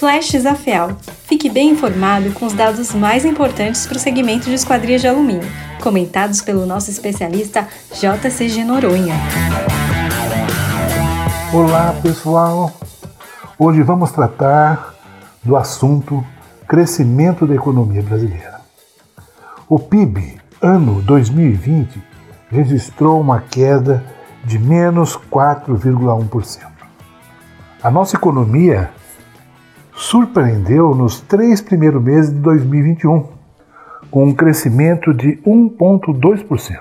Flashes AFEAL. Fique bem informado com os dados mais importantes para o segmento de esquadrias de alumínio, comentados pelo nosso especialista JCG Noronha. Olá, pessoal! Hoje vamos tratar do assunto crescimento da economia brasileira. O PIB ano 2020 registrou uma queda de menos 4,1%. A nossa economia surpreendeu nos três primeiros meses de 2021, com um crescimento de 1,2%.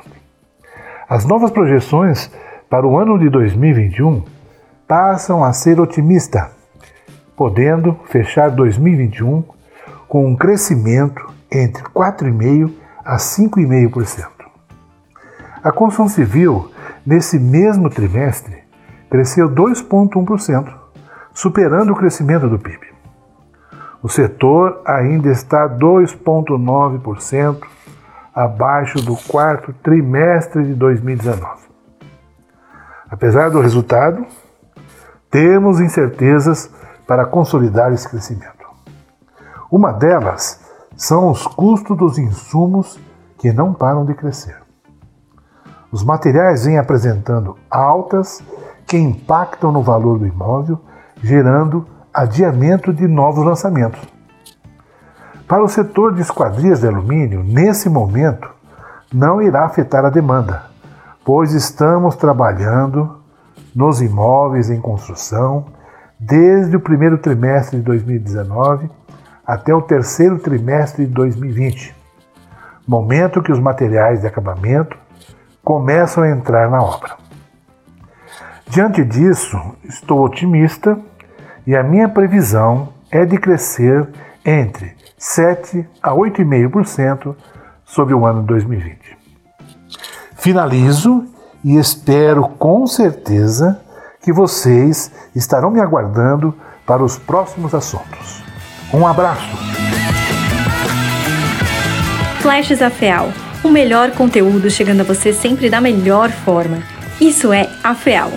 As novas projeções para o ano de 2021 passam a ser otimistas, podendo fechar 2021 com um crescimento entre 4,5% a 5,5%. A construção civil, nesse mesmo trimestre, cresceu 2,1%, superando o crescimento do PIB. O setor ainda está 2,9% abaixo do quarto trimestre de 2019. Apesar do resultado, temos incertezas para consolidar esse crescimento. Uma delas são os custos dos insumos que não param de crescer. Os materiais vêm apresentando altas que impactam no valor do imóvel, gerando adiamento de novos lançamentos. Para o setor de esquadrias de alumínio, nesse momento, não irá afetar a demanda, pois estamos trabalhando nos imóveis em construção desde o primeiro trimestre de 2019 até o terceiro trimestre de 2020, momento que os materiais de acabamento começam a entrar na obra. Diante disso, estou otimista e a minha previsão é de crescer entre 7 a 8,5% sobre o ano 2020. Finalizo e espero com certeza que vocês estarão me aguardando para os próximos assuntos. Um abraço! Flashes AFEAL o melhor conteúdo chegando a você sempre da melhor forma. Isso é AFEAL